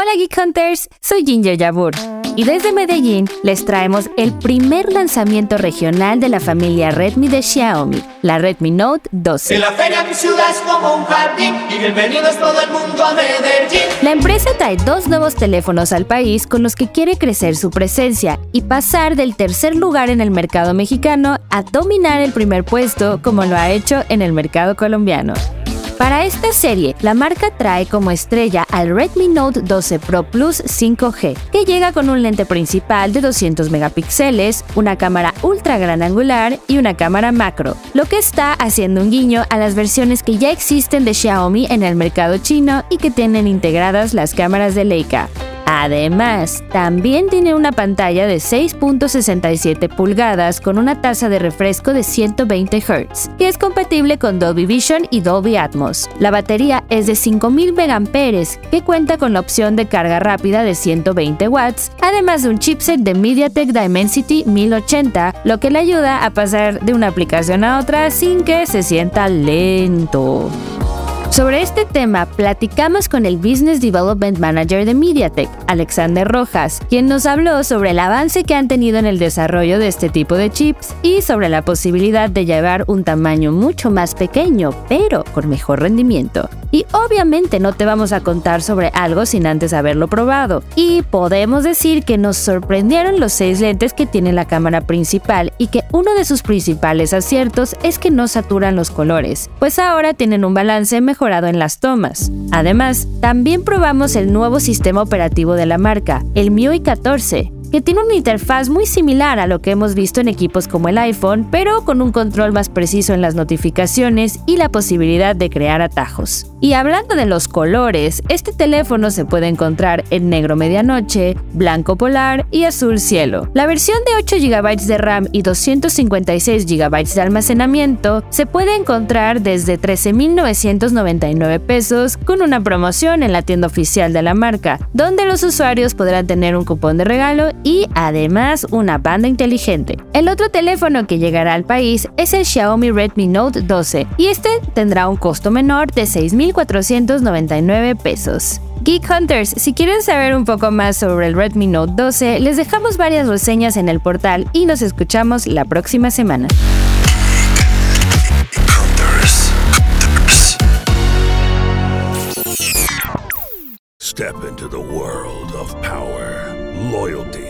Hola Geek Hunters, soy Ginger Yabur y desde Medellín les traemos el primer lanzamiento regional de la familia Redmi de Xiaomi, la Redmi Note 12. En la feria mi ciudad es como un jardín y bienvenido es todo el mundo a Medellín. La empresa trae dos nuevos teléfonos al país con los que quiere crecer su presencia y pasar del tercer lugar en el mercado mexicano a dominar el primer puesto como lo ha hecho en el mercado colombiano. Para esta serie, la marca trae como estrella al Redmi Note 12 Pro Plus 5G, que llega con un lente principal de 200 megapíxeles, una cámara ultra gran angular y una cámara macro, lo que está haciendo un guiño a las versiones que ya existen de Xiaomi en el mercado chino y que tienen integradas las cámaras de Leica. Además, también tiene una pantalla de 6.67 pulgadas con una tasa de refresco de 120 Hz, que es compatible con Dolby Vision y Dolby Atmos. La batería es de 5000 mAh, que cuenta con la opción de carga rápida de 120 watts, además de un chipset de MediaTek Dimensity 1080, lo que le ayuda a pasar de una aplicación a otra sin que se sienta lento. Sobre este tema platicamos con el Business Development Manager de MediaTek, Alexander Rojas, quien nos habló sobre el avance que han tenido en el desarrollo de este tipo de chips y sobre la posibilidad de llevar un tamaño mucho más pequeño, pero con mejor rendimiento. Y obviamente no te vamos a contar sobre algo sin antes haberlo probado. Y podemos decir que nos sorprendieron los seis lentes que tiene la cámara principal y que uno de sus principales aciertos es que no saturan los colores, pues ahora tienen un balance en las tomas. Además, también probamos el nuevo sistema operativo de la marca, el MIUI 14, que tiene una interfaz muy similar a lo que hemos visto en equipos como el iPhone, pero con un control más preciso en las notificaciones y la posibilidad de crear atajos. Y hablando de los colores, este teléfono se puede encontrar en negro medianoche, blanco polar y azul cielo. La versión de 8 GB de RAM y 256 GB de almacenamiento se puede encontrar desde 13.999 pesos con una promoción en la tienda oficial de la marca, donde los usuarios podrán tener un cupón de regalo y además una banda inteligente. El otro teléfono que llegará al país es el Xiaomi Redmi Note 12 y este tendrá un costo menor de 6.499 pesos. Geek Hunters, si quieren saber un poco más sobre el Redmi Note 12, les dejamos varias reseñas en el portal y nos escuchamos la próxima semana. Step into the world of power, loyalty,